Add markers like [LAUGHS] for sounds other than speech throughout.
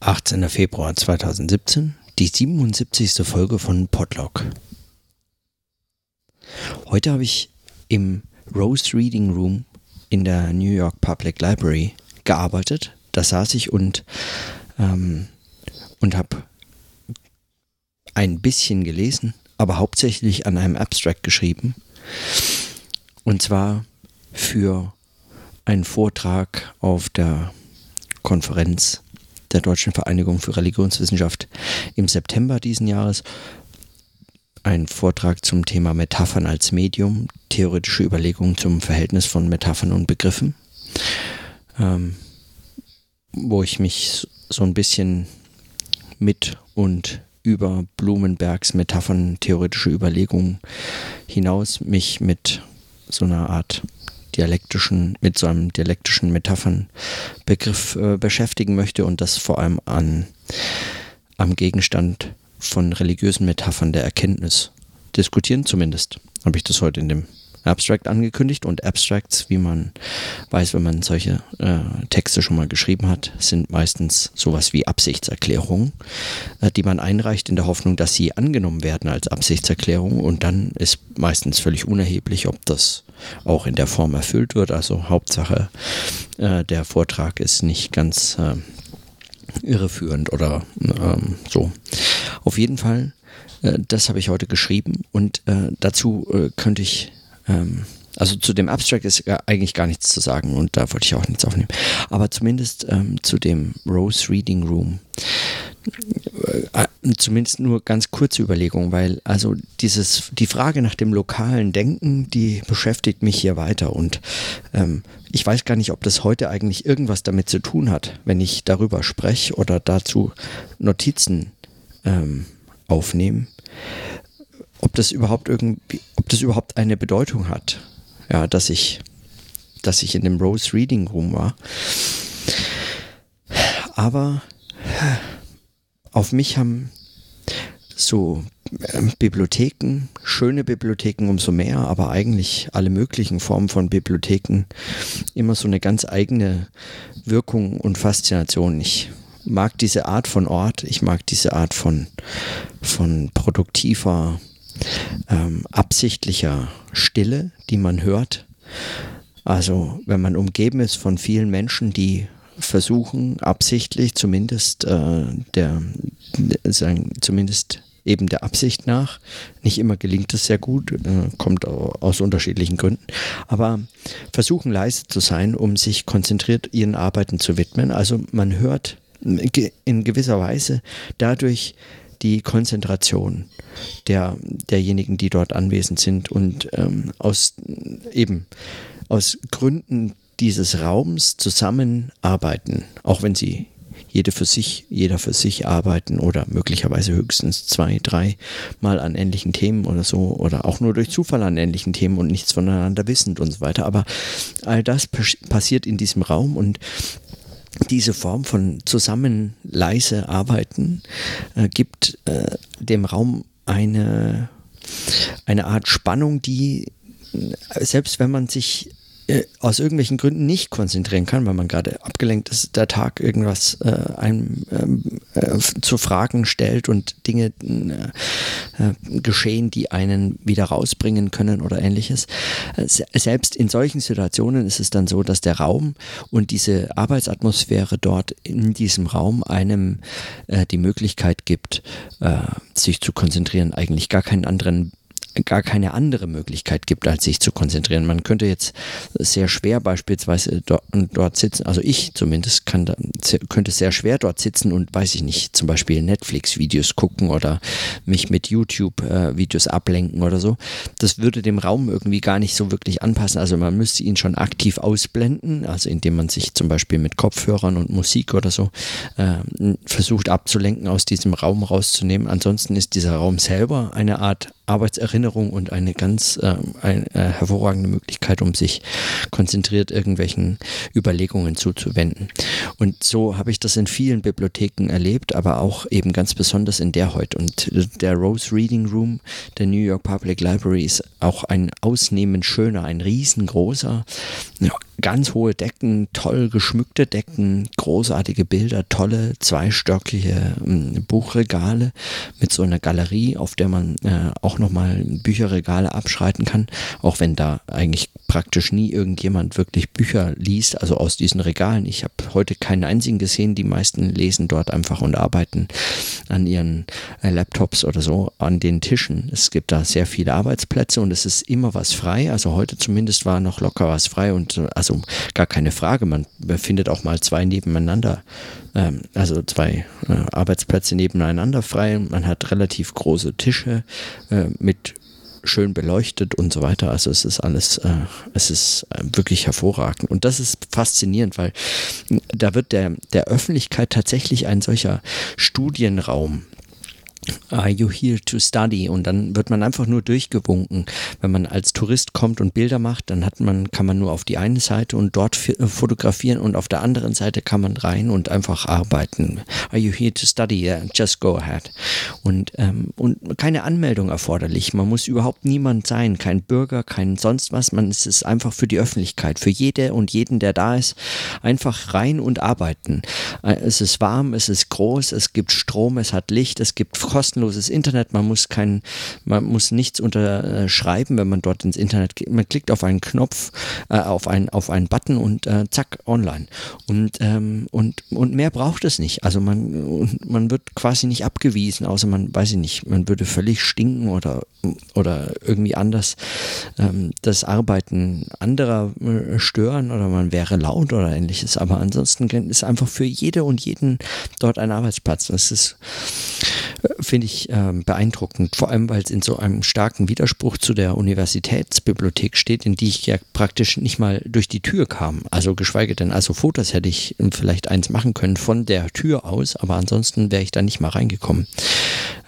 18. Februar 2017, die 77. Folge von Podlog. Heute habe ich im Rose Reading Room in der New York Public Library gearbeitet. Da saß ich und, ähm, und habe ein bisschen gelesen, aber hauptsächlich an einem Abstract geschrieben. Und zwar für einen Vortrag auf der Konferenz der Deutschen Vereinigung für Religionswissenschaft im September diesen Jahres. Ein Vortrag zum Thema Metaphern als Medium, theoretische Überlegungen zum Verhältnis von Metaphern und Begriffen, ähm, wo ich mich so ein bisschen mit und über Blumenbergs Metaphern, theoretische Überlegungen hinaus mich mit so einer Art dialektischen, mit so einem dialektischen Metaphernbegriff äh, beschäftigen möchte und das vor allem an, am Gegenstand von religiösen Metaphern der Erkenntnis. Diskutieren, zumindest habe ich das heute in dem Abstract angekündigt und Abstracts, wie man weiß, wenn man solche äh, Texte schon mal geschrieben hat, sind meistens sowas wie Absichtserklärungen, äh, die man einreicht in der Hoffnung, dass sie angenommen werden als Absichtserklärung und dann ist meistens völlig unerheblich, ob das auch in der Form erfüllt wird. Also Hauptsache, äh, der Vortrag ist nicht ganz äh, irreführend oder ähm, so. Auf jeden Fall, äh, das habe ich heute geschrieben und äh, dazu äh, könnte ich ähm, also zu dem Abstract ist eigentlich gar nichts zu sagen und da wollte ich auch nichts aufnehmen. Aber zumindest ähm, zu dem Rose Reading Room. Äh, äh, zumindest nur ganz kurze Überlegungen, weil also dieses, die Frage nach dem lokalen Denken, die beschäftigt mich hier weiter und ähm, ich weiß gar nicht, ob das heute eigentlich irgendwas damit zu tun hat, wenn ich darüber spreche oder dazu Notizen ähm, aufnehme ob das überhaupt irgendwie, ob das überhaupt eine Bedeutung hat, ja, dass ich, dass ich in dem Rose Reading Room war. Aber auf mich haben so ähm, Bibliotheken, schöne Bibliotheken umso mehr, aber eigentlich alle möglichen Formen von Bibliotheken immer so eine ganz eigene Wirkung und Faszination. Ich mag diese Art von Ort, ich mag diese Art von, von produktiver ähm, absichtlicher Stille, die man hört. Also wenn man umgeben ist von vielen Menschen, die versuchen absichtlich, zumindest äh, der, sagen, zumindest eben der Absicht nach. Nicht immer gelingt es sehr gut, äh, kommt aus unterschiedlichen Gründen, aber versuchen leise zu sein, um sich konzentriert ihren Arbeiten zu widmen. Also man hört in gewisser Weise dadurch die Konzentration der, derjenigen, die dort anwesend sind. Und ähm, aus eben aus Gründen dieses Raums zusammenarbeiten, auch wenn sie jede für sich, jeder für sich arbeiten oder möglicherweise höchstens zwei, drei Mal an ähnlichen Themen oder so oder auch nur durch Zufall an ähnlichen Themen und nichts voneinander wissend und so weiter. Aber all das passiert in diesem Raum und diese Form von zusammen leise arbeiten äh, gibt äh, dem Raum eine, eine Art Spannung, die äh, selbst wenn man sich äh, aus irgendwelchen Gründen nicht konzentrieren kann, weil man gerade abgelenkt ist, der Tag irgendwas äh, einem ähm, äh, zu Fragen stellt und Dinge äh, äh geschehen, die einen wieder rausbringen können oder ähnliches. Äh, selbst in solchen Situationen ist es dann so, dass der Raum und diese Arbeitsatmosphäre dort in diesem Raum einem die Möglichkeit gibt, sich zu konzentrieren, eigentlich gar keinen anderen gar keine andere Möglichkeit gibt, als sich zu konzentrieren. Man könnte jetzt sehr schwer beispielsweise dort, dort sitzen, also ich zumindest kann könnte sehr schwer dort sitzen und weiß ich nicht, zum Beispiel Netflix-Videos gucken oder mich mit YouTube-Videos ablenken oder so. Das würde dem Raum irgendwie gar nicht so wirklich anpassen. Also man müsste ihn schon aktiv ausblenden, also indem man sich zum Beispiel mit Kopfhörern und Musik oder so äh, versucht abzulenken, aus diesem Raum rauszunehmen. Ansonsten ist dieser Raum selber eine Art Arbeitserinnerung und eine ganz äh, eine, äh, hervorragende Möglichkeit, um sich konzentriert irgendwelchen Überlegungen zuzuwenden. Und so habe ich das in vielen Bibliotheken erlebt, aber auch eben ganz besonders in der heute. Und der Rose Reading Room der New York Public Library ist auch ein ausnehmend schöner, ein riesengroßer, ganz hohe Decken, toll geschmückte Decken, großartige Bilder, tolle zweistöckige äh, Buchregale mit so einer Galerie, auf der man äh, auch nochmal Bücherregale abschreiten kann, auch wenn da eigentlich praktisch nie irgendjemand wirklich Bücher liest, also aus diesen Regalen. Ich habe heute keinen einzigen gesehen, die meisten lesen dort einfach und arbeiten an ihren äh, Laptops oder so an den Tischen. Es gibt da sehr viele Arbeitsplätze und es ist immer was frei, also heute zumindest war noch locker was frei und also also gar keine Frage. Man findet auch mal zwei nebeneinander, ähm, also zwei äh, Arbeitsplätze nebeneinander frei. Man hat relativ große Tische äh, mit schön beleuchtet und so weiter. Also es ist alles, äh, es ist äh, wirklich hervorragend. Und das ist faszinierend, weil da wird der, der Öffentlichkeit tatsächlich ein solcher Studienraum Are you here to study? Und dann wird man einfach nur durchgewunken. Wenn man als Tourist kommt und Bilder macht, dann hat man, kann man nur auf die eine Seite und dort äh, fotografieren und auf der anderen Seite kann man rein und einfach arbeiten. Are you here to study? Yeah, just go ahead. Und, ähm, und keine Anmeldung erforderlich. Man muss überhaupt niemand sein, kein Bürger, kein sonst was. Man ist es einfach für die Öffentlichkeit, für jede und jeden, der da ist, einfach rein und arbeiten. Äh, es ist warm, es ist groß, es gibt Strom, es hat Licht, es gibt kostenloses Internet, man muss kein, man muss nichts unterschreiben, wenn man dort ins Internet geht. Man klickt auf einen Knopf, äh, auf, einen, auf einen Button und äh, zack, online. Und, ähm, und, und mehr braucht es nicht. Also man, man wird quasi nicht abgewiesen, außer man, weiß ich nicht, man würde völlig stinken oder, oder irgendwie anders ähm, das Arbeiten anderer äh, stören oder man wäre laut oder ähnliches. Aber ansonsten ist einfach für jede und jeden dort ein Arbeitsplatz. Das ist finde ich ähm, beeindruckend, vor allem weil es in so einem starken Widerspruch zu der Universitätsbibliothek steht, in die ich ja praktisch nicht mal durch die Tür kam. Also geschweige denn, also Fotos hätte ich vielleicht eins machen können von der Tür aus, aber ansonsten wäre ich da nicht mal reingekommen.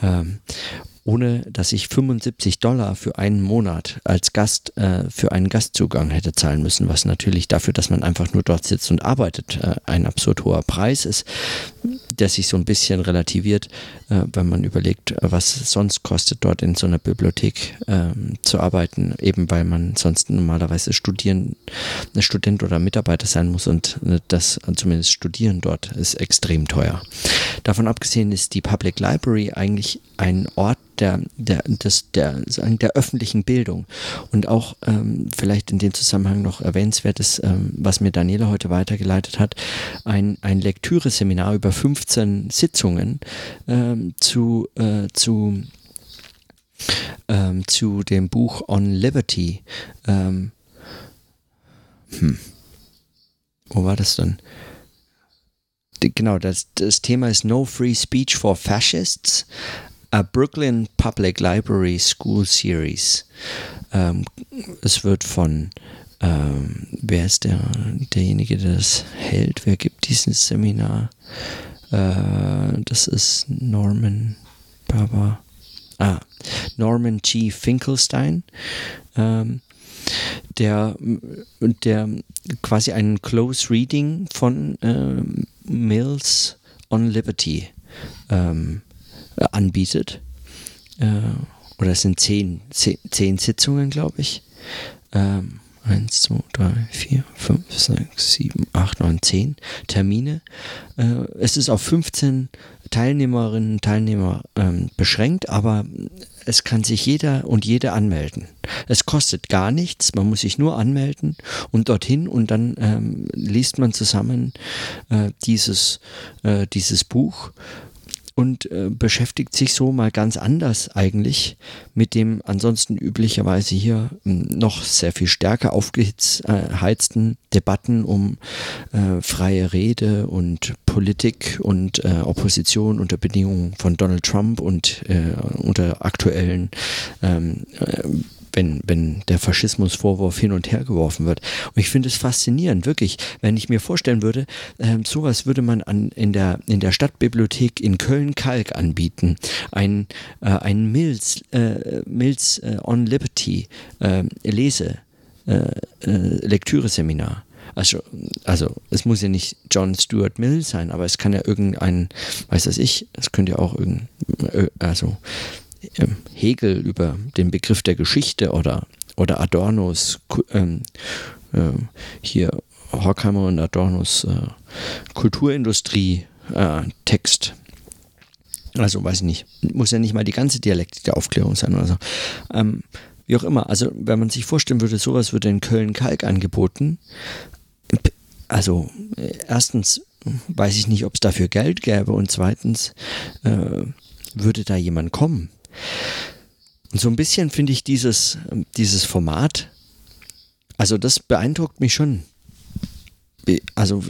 Ähm, ohne dass ich 75 Dollar für einen Monat als Gast äh, für einen Gastzugang hätte zahlen müssen, was natürlich dafür, dass man einfach nur dort sitzt und arbeitet, äh, ein absurd hoher Preis ist, der sich so ein bisschen relativiert, äh, wenn man überlegt, was es sonst kostet, dort in so einer Bibliothek ähm, zu arbeiten, eben weil man sonst normalerweise studieren, ein Student oder Mitarbeiter sein muss und äh, das zumindest studieren dort ist extrem teuer. Davon abgesehen ist die Public Library eigentlich ein Ort, der, der, des, der, der öffentlichen Bildung. Und auch ähm, vielleicht in dem Zusammenhang noch erwähnenswertes, ähm, was mir Daniela heute weitergeleitet hat, ein, ein Lektüreseminar über 15 Sitzungen ähm, zu, äh, zu, ähm, zu dem Buch On Liberty. Ähm, hm. Wo war das denn? Genau, das, das Thema ist No Free Speech for Fascists. A Brooklyn Public Library School Series. Ähm, es wird von, ähm, wer ist der, derjenige, der das hält? Wer gibt dieses Seminar? Äh, das ist Norman Baba. Ah, Norman G. Finkelstein. Ähm, der, der quasi ein Close Reading von ähm, Mills on Liberty ähm, äh, anbietet. Äh, oder es sind zehn, zehn, zehn Sitzungen, glaube ich. Ähm, eins, zwei, drei, vier, fünf, sechs, sieben, acht, neun, zehn Termine. Äh, es ist auf 15 Teilnehmerinnen und Teilnehmer ähm, beschränkt, aber es kann sich jeder und jede anmelden. Es kostet gar nichts, man muss sich nur anmelden und dorthin und dann ähm, liest man zusammen äh, dieses, äh, dieses Buch und äh, beschäftigt sich so mal ganz anders eigentlich mit dem ansonsten üblicherweise hier hm, noch sehr viel stärker aufgeheizten Debatten um äh, freie Rede und Politik und äh, Opposition unter Bedingungen von Donald Trump und äh, unter aktuellen ähm, äh, wenn, wenn der Faschismusvorwurf hin und her geworfen wird. Und ich finde es faszinierend, wirklich, wenn ich mir vorstellen würde, äh, sowas würde man an, in, der, in der Stadtbibliothek in Köln-Kalk anbieten. Ein, äh, ein Mills, äh, Mills äh, on Liberty äh, Lese, äh, Lektüreseminar. Also, also es muss ja nicht John Stuart Mill sein, aber es kann ja irgendein, weiß das ich, es könnte ja auch irgendein, also Hegel über den Begriff der Geschichte oder, oder Adornos ähm, äh, hier Horkheimer und Adornos äh, Kulturindustrie äh, Text. Also weiß ich nicht, muss ja nicht mal die ganze Dialektik der Aufklärung sein oder so. Ähm, wie auch immer, also wenn man sich vorstellen würde, sowas würde in Köln-Kalk angeboten, also äh, erstens weiß ich nicht, ob es dafür Geld gäbe und zweitens äh, würde da jemand kommen. Und so ein bisschen finde ich dieses, dieses Format, also das beeindruckt mich schon. Also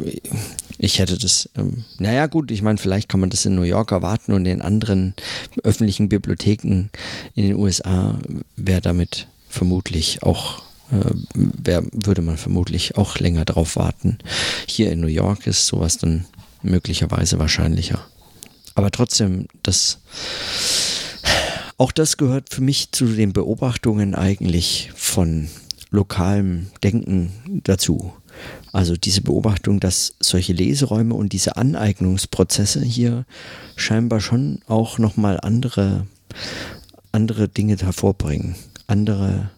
ich hätte das, ähm, naja gut, ich meine, vielleicht kann man das in New York erwarten und in anderen öffentlichen Bibliotheken in den USA wäre damit vermutlich auch äh, wär, würde man vermutlich auch länger drauf warten. Hier in New York ist sowas dann möglicherweise wahrscheinlicher. Aber trotzdem, das, auch das gehört für mich zu den Beobachtungen eigentlich von lokalem Denken dazu. Also diese Beobachtung, dass solche Leseräume und diese Aneignungsprozesse hier scheinbar schon auch nochmal andere, andere Dinge hervorbringen, andere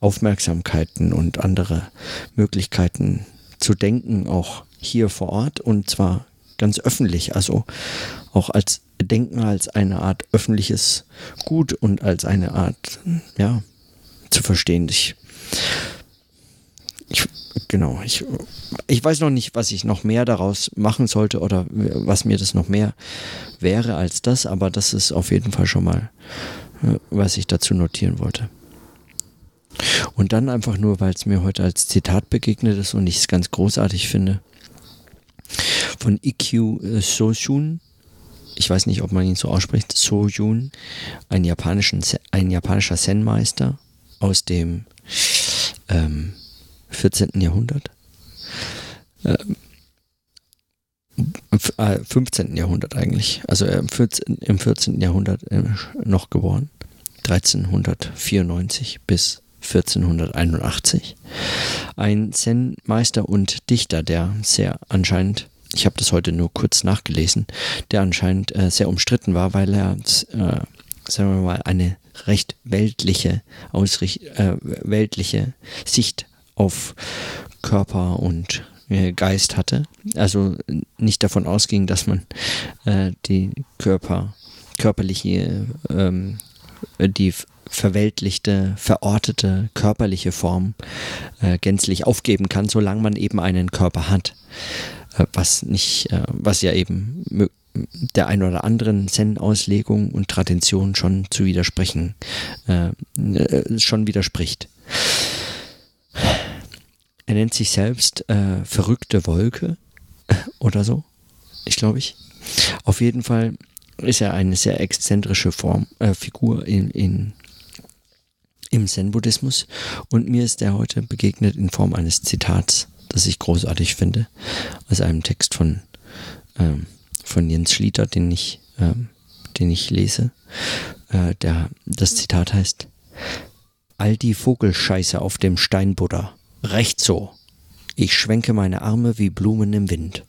Aufmerksamkeiten und andere Möglichkeiten zu denken, auch hier vor Ort und zwar ganz öffentlich, also auch als Denken als eine Art öffentliches Gut und als eine Art, ja, zu verstehen. Ich, ich genau, ich, ich weiß noch nicht, was ich noch mehr daraus machen sollte oder was mir das noch mehr wäre als das, aber das ist auf jeden Fall schon mal, äh, was ich dazu notieren wollte. Und dann einfach nur, weil es mir heute als Zitat begegnet ist und ich es ganz großartig finde, von Ikkyu äh, Soshun, ich weiß nicht, ob man ihn so ausspricht, Soyun, ein, japanischen, ein japanischer Zen-Meister aus dem ähm, 14. Jahrhundert. Ähm, 15. Äh, Jahrhundert eigentlich, also im 14, im 14. Jahrhundert äh, noch geboren, 1394 bis 1481. Ein Zen-Meister und Dichter, der sehr anscheinend, ich habe das heute nur kurz nachgelesen, der anscheinend äh, sehr umstritten war, weil er, äh, sagen wir mal, eine recht weltliche, Ausricht, äh, weltliche Sicht auf Körper und äh, Geist hatte. Also nicht davon ausging, dass man äh, die Körper, körperliche, ähm, die verweltlichte, verortete körperliche Form äh, gänzlich aufgeben kann, solange man eben einen Körper hat. Äh, was nicht, äh, was ja eben der ein oder anderen Zen-Auslegung und Tradition schon zu widersprechen, äh, schon widerspricht. Er nennt sich selbst äh, verrückte Wolke oder so, ich glaube ich. Auf jeden Fall ist er eine sehr exzentrische Form, äh, Figur in, in im Zen-Buddhismus und mir ist er heute begegnet in Form eines Zitats, das ich großartig finde, aus einem Text von, ähm, von Jens Schlieter, den ich, ähm, den ich lese. Äh, der, das Zitat heißt, All die Vogelscheiße auf dem Steinbuddha, recht so. Ich schwenke meine Arme wie Blumen im Wind.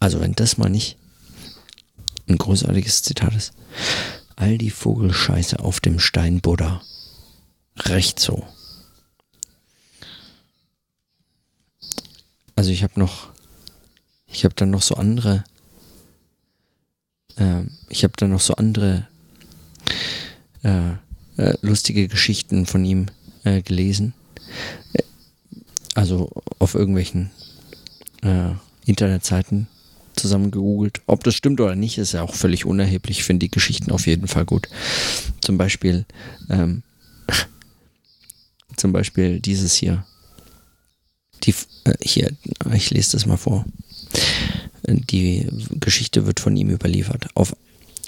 Also wenn das mal nicht ein großartiges Zitat ist all die Vogelscheiße auf dem Stein Buddha. Recht so. Also ich habe noch, ich habe dann noch so andere, äh, ich habe dann noch so andere äh, äh, lustige Geschichten von ihm äh, gelesen. Äh, also auf irgendwelchen äh, Internetseiten zusammen gegoogelt. Ob das stimmt oder nicht, ist ja auch völlig unerheblich. Ich finde die Geschichten auf jeden Fall gut. Zum Beispiel, ähm, [LAUGHS] zum Beispiel dieses hier. Die, äh, hier, ich lese das mal vor. Die Geschichte wird von ihm überliefert. Auf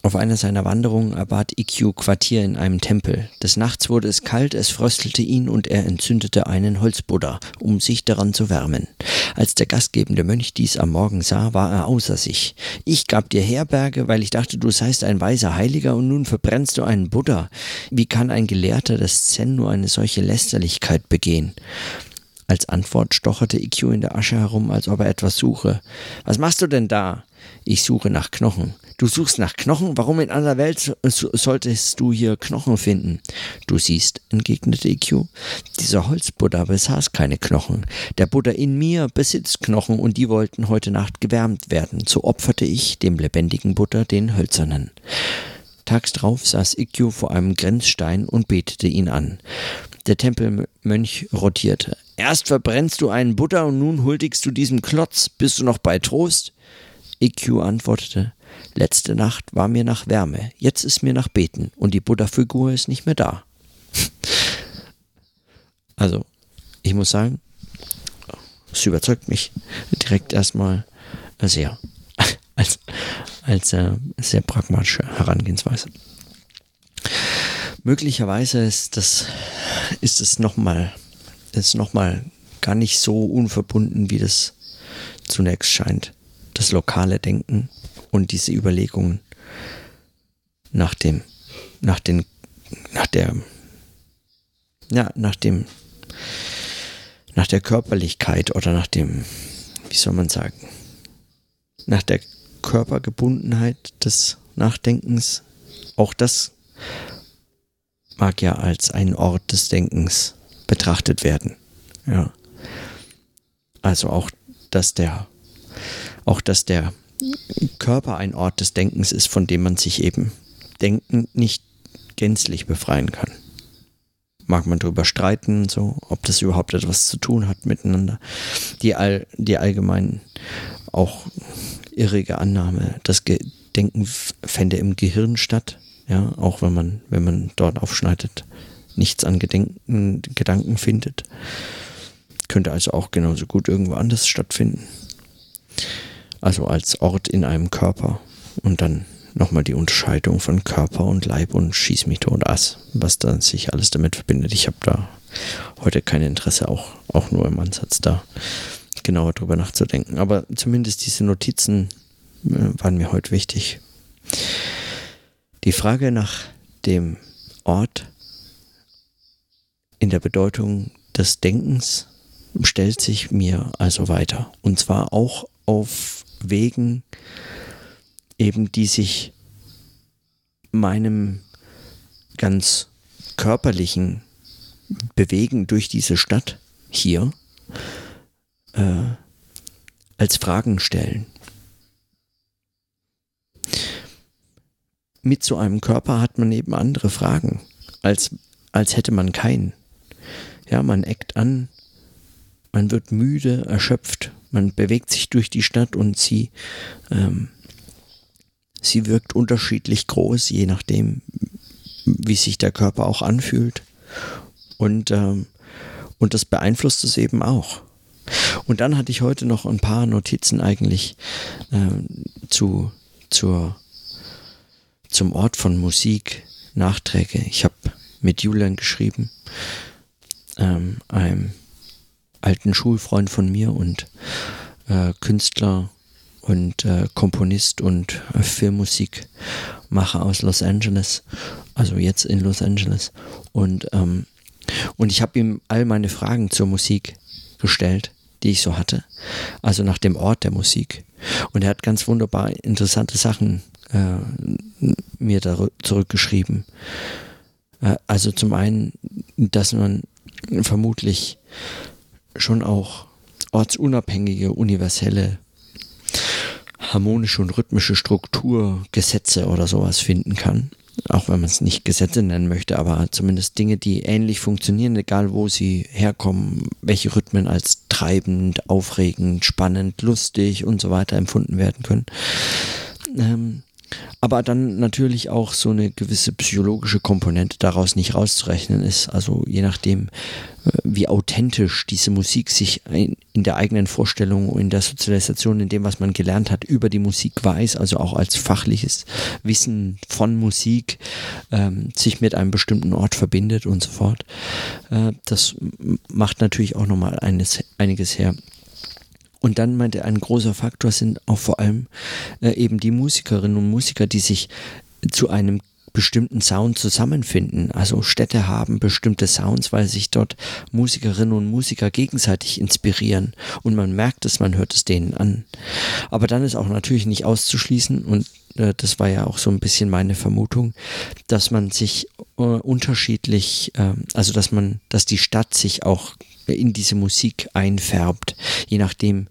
Auf einer seiner Wanderungen erbat IQ Quartier in einem Tempel. Des Nachts wurde es kalt, es fröstelte ihn und er entzündete einen Holzbuddha, um sich daran zu wärmen. Als der gastgebende Mönch dies am Morgen sah, war er außer sich. Ich gab dir Herberge, weil ich dachte, du seist ein weiser Heiliger und nun verbrennst du einen Buddha. Wie kann ein Gelehrter des Zen nur eine solche Lästerlichkeit begehen? Als Antwort stocherte IQ in der Asche herum, als ob er etwas suche. Was machst du denn da? Ich suche nach Knochen. Du suchst nach Knochen? Warum in aller Welt solltest du hier Knochen finden? Du siehst, entgegnete IQ, dieser Holzbuddha besaß keine Knochen. Der Buddha in mir besitzt Knochen und die wollten heute Nacht gewärmt werden. So opferte ich dem lebendigen Buddha den hölzernen. Tags drauf saß Ikkyu vor einem Grenzstein und betete ihn an. Der Tempelmönch rotierte. Erst verbrennst du einen Buddha und nun huldigst du diesem Klotz. Bist du noch bei Trost? Ikkyu antwortete. Letzte Nacht war mir nach Wärme, jetzt ist mir nach Beten und die Buddha-Figur ist nicht mehr da. [LAUGHS] also, ich muss sagen, es überzeugt mich direkt erstmal sehr [LAUGHS] als, als äh, sehr pragmatische Herangehensweise. Möglicherweise ist das ist es nochmal ist noch mal gar nicht so unverbunden, wie das zunächst scheint. Das lokale Denken und diese Überlegungen nach dem, nach den, nach der, ja, nach dem, nach der Körperlichkeit oder nach dem, wie soll man sagen, nach der Körpergebundenheit des Nachdenkens, auch das mag ja als ein Ort des Denkens betrachtet werden. Ja. Also auch, dass der, auch dass der Körper ein Ort des Denkens ist, von dem man sich eben Denken nicht gänzlich befreien kann. Mag man darüber streiten, so, ob das überhaupt etwas zu tun hat miteinander. Die, all, die allgemein auch irrige Annahme, das Denken fände im Gehirn statt, ja, auch wenn man, wenn man dort aufschneidet, nichts an Gedenken, Gedanken findet. Könnte also auch genauso gut irgendwo anders stattfinden also als Ort in einem Körper. Und dann nochmal die Unterscheidung von Körper und Leib und Schieß mich tot Ass, was da sich alles damit verbindet. Ich habe da heute kein Interesse, auch, auch nur im Ansatz da genauer drüber nachzudenken. Aber zumindest diese Notizen äh, waren mir heute wichtig. Die Frage nach dem Ort in der Bedeutung des Denkens stellt sich mir also weiter. Und zwar auch auf Wegen, eben die sich meinem ganz körperlichen Bewegen durch diese Stadt hier äh, als Fragen stellen. Mit so einem Körper hat man eben andere Fragen, als, als hätte man keinen. Ja, man eckt an, man wird müde, erschöpft, man bewegt sich durch die Stadt und sie, ähm, sie wirkt unterschiedlich groß, je nachdem, wie sich der Körper auch anfühlt. Und, ähm, und das beeinflusst es eben auch. Und dann hatte ich heute noch ein paar Notizen eigentlich ähm, zu, zur, zum Ort von Musik, Nachträge. Ich habe mit Julian geschrieben, ähm, einem alten Schulfreund von mir und äh, Künstler und äh, Komponist und äh, Filmmusikmacher aus Los Angeles, also jetzt in Los Angeles. Und, ähm, und ich habe ihm all meine Fragen zur Musik gestellt, die ich so hatte, also nach dem Ort der Musik. Und er hat ganz wunderbar interessante Sachen äh, mir da zurückgeschrieben. Äh, also zum einen, dass man vermutlich schon auch ortsunabhängige, universelle, harmonische und rhythmische Struktur, Gesetze oder sowas finden kann. Auch wenn man es nicht Gesetze nennen möchte, aber zumindest Dinge, die ähnlich funktionieren, egal wo sie herkommen, welche Rhythmen als treibend, aufregend, spannend, lustig und so weiter empfunden werden können. Ähm, aber dann natürlich auch so eine gewisse psychologische Komponente daraus nicht rauszurechnen ist. Also je nachdem, äh, wie authentisch diese Musik sich in, der eigenen Vorstellung, in der Sozialisation, in dem, was man gelernt hat, über die Musik weiß, also auch als fachliches Wissen von Musik, ähm, sich mit einem bestimmten Ort verbindet und so fort. Äh, das macht natürlich auch nochmal einiges her. Und dann meinte er, ein großer Faktor sind auch vor allem äh, eben die Musikerinnen und Musiker, die sich zu einem bestimmten Sound zusammenfinden. Also Städte haben bestimmte Sounds, weil sich dort Musikerinnen und Musiker gegenseitig inspirieren und man merkt es, man hört es denen an. Aber dann ist auch natürlich nicht auszuschließen und äh, das war ja auch so ein bisschen meine Vermutung, dass man sich äh, unterschiedlich, äh, also dass man, dass die Stadt sich auch in diese Musik einfärbt, je nachdem,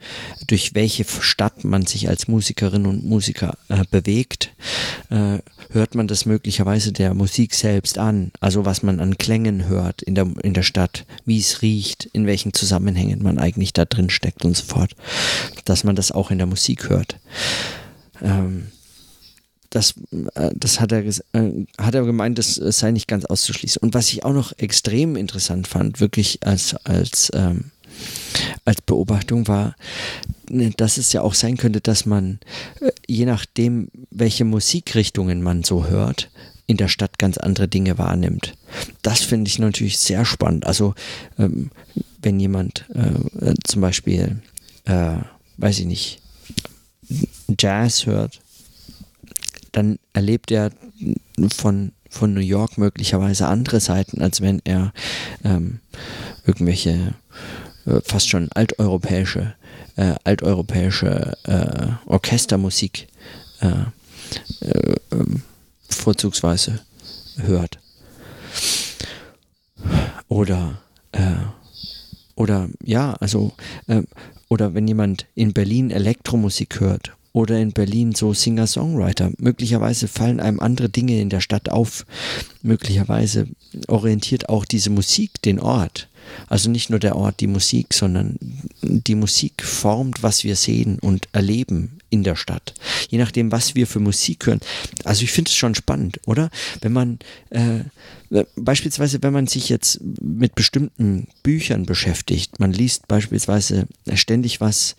durch welche Stadt man sich als Musikerin und Musiker äh, bewegt, äh, hört man das möglicherweise der Musik selbst an, also was man an Klängen hört in der, in der Stadt, wie es riecht, in welchen Zusammenhängen man eigentlich da drin steckt und so fort, dass man das auch in der Musik hört. Ähm, das, äh, das hat er, äh, hat er gemeint, das sei nicht ganz auszuschließen. Und was ich auch noch extrem interessant fand, wirklich als, als, ähm, als Beobachtung war, ne, dass es ja auch sein könnte, dass man, äh, je nachdem, welche Musikrichtungen man so hört, in der Stadt ganz andere Dinge wahrnimmt. Das finde ich natürlich sehr spannend. Also ähm, wenn jemand äh, zum Beispiel, äh, weiß ich nicht, Jazz hört, dann erlebt er von, von New York möglicherweise andere Seiten, als wenn er ähm, irgendwelche äh, fast schon alteuropäische, äh, alteuropäische äh, Orchestermusik äh, äh, ähm, vorzugsweise hört. Oder äh, oder ja, also oder wenn jemand in Berlin Elektromusik hört oder in Berlin so Singer-Songwriter. Möglicherweise fallen einem andere Dinge in der Stadt auf. Möglicherweise orientiert auch diese Musik den Ort. Also nicht nur der Ort die Musik, sondern die Musik formt, was wir sehen und erleben in der Stadt. Je nachdem, was wir für Musik hören. Also ich finde es schon spannend, oder? Wenn man äh, beispielsweise, wenn man sich jetzt mit bestimmten Büchern beschäftigt, man liest beispielsweise ständig was,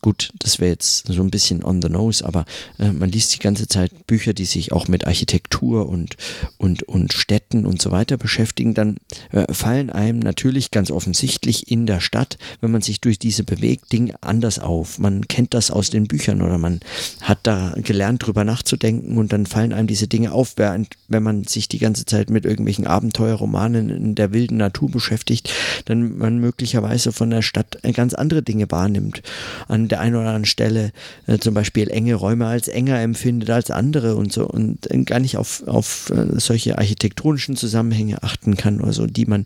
gut, das wäre jetzt so ein bisschen on the nose, aber äh, man liest die ganze Zeit Bücher, die sich auch mit Architektur und, und, und Städten und so weiter beschäftigen, dann äh, fallen einem natürlich ganz offensichtlich in der Stadt, wenn man sich durch diese bewegt, Dinge anders auf. Man kennt das aus den Büchern oder man hat da gelernt, drüber nachzudenken und dann fallen einem diese Dinge auf, während wenn man sich die ganze Zeit mit irgendwelchen Abenteuerromanen in der wilden Natur beschäftigt, dann man möglicherweise von der Stadt ganz andere Dinge wahrnimmt. An der einen oder anderen Stelle äh, zum Beispiel enge Räume als enger empfindet als andere und so und äh, gar nicht auf, auf äh, solche architektonischen Zusammenhänge achten kann, also die man,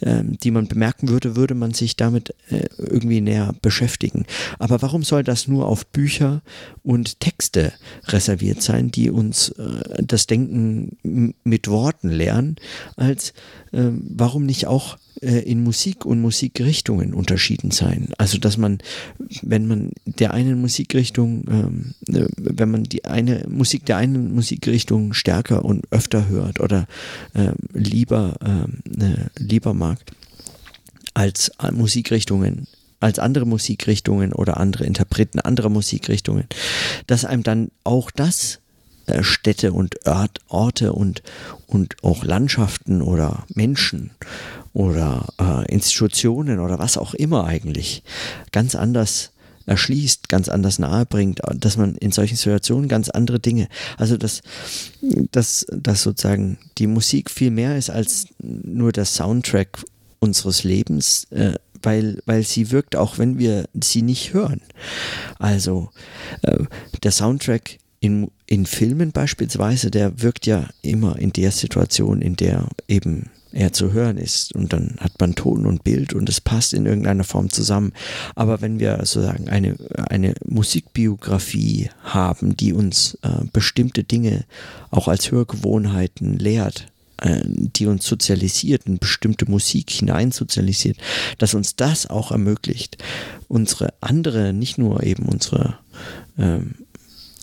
äh, die man bemerken würde, würde man sich damit äh, irgendwie näher beschäftigen. Aber warum soll das nur auf Bücher und Texte reserviert sein, die uns äh, das Denken mit Worten lernen, als äh, warum nicht auch äh, in Musik und Musikrichtungen unterschieden sein. Also dass man, wenn man der einen Musikrichtung, ähm, äh, wenn man die eine Musik der einen Musikrichtung stärker und öfter hört oder ähm, lieber, ähm, äh, lieber mag, als Musikrichtungen als andere Musikrichtungen oder andere Interpreten anderer Musikrichtungen, dass einem dann auch das Städte und Ort, Orte und, und auch Landschaften oder Menschen oder äh, Institutionen oder was auch immer eigentlich ganz anders erschließt, ganz anders nahebringt, dass man in solchen Situationen ganz andere Dinge, also dass, dass, dass sozusagen die Musik viel mehr ist als nur der Soundtrack unseres Lebens, äh, weil, weil sie wirkt, auch wenn wir sie nicht hören. Also äh, der Soundtrack in, in Filmen beispielsweise, der wirkt ja immer in der Situation, in der eben er zu hören ist und dann hat man Ton und Bild und es passt in irgendeiner Form zusammen. Aber wenn wir sozusagen eine, eine Musikbiografie haben, die uns äh, bestimmte Dinge auch als Hörgewohnheiten lehrt, äh, die uns sozialisiert, in bestimmte Musik hineinsozialisiert, dass uns das auch ermöglicht, unsere andere, nicht nur eben unsere ähm,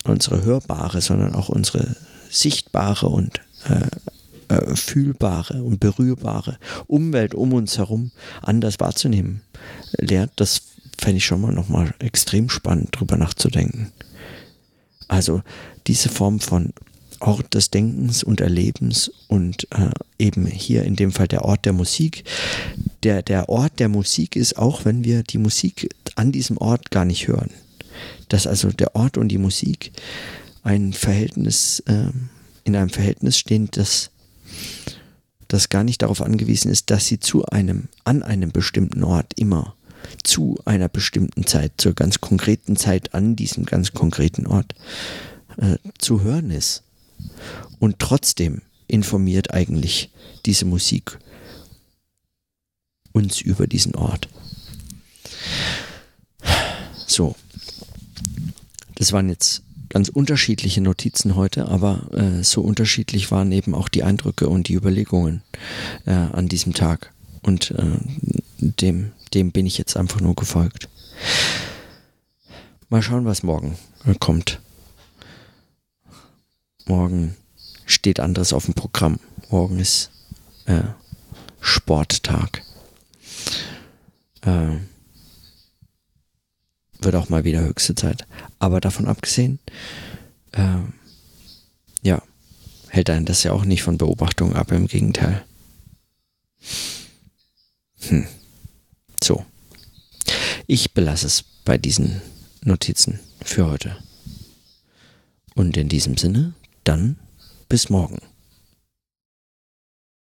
unsere hörbare, sondern auch unsere sichtbare und äh, äh, fühlbare und berührbare Umwelt um uns herum anders wahrzunehmen lehrt, das fände ich schon mal nochmal extrem spannend, drüber nachzudenken. Also diese Form von Ort des Denkens und Erlebens und äh, eben hier in dem Fall der Ort der Musik. Der, der Ort der Musik ist auch, wenn wir die Musik an diesem Ort gar nicht hören. Dass also der Ort und die Musik ein Verhältnis, äh, in einem Verhältnis stehen, das, das gar nicht darauf angewiesen ist, dass sie zu einem, an einem bestimmten Ort immer zu einer bestimmten Zeit, zur ganz konkreten Zeit an diesem ganz konkreten Ort äh, zu hören ist. Und trotzdem informiert eigentlich diese Musik uns über diesen Ort. So, das waren jetzt ganz unterschiedliche Notizen heute, aber äh, so unterschiedlich waren eben auch die Eindrücke und die Überlegungen äh, an diesem Tag. Und äh, dem, dem bin ich jetzt einfach nur gefolgt. Mal schauen, was morgen kommt. Morgen steht anderes auf dem Programm. Morgen ist äh, Sporttag. Äh, wird auch mal wieder höchste Zeit. Aber davon abgesehen, äh, ja, hält einen das ja auch nicht von Beobachtungen ab, im Gegenteil. Hm. So. Ich belasse es bei diesen Notizen für heute. Und in diesem Sinne, dann bis morgen.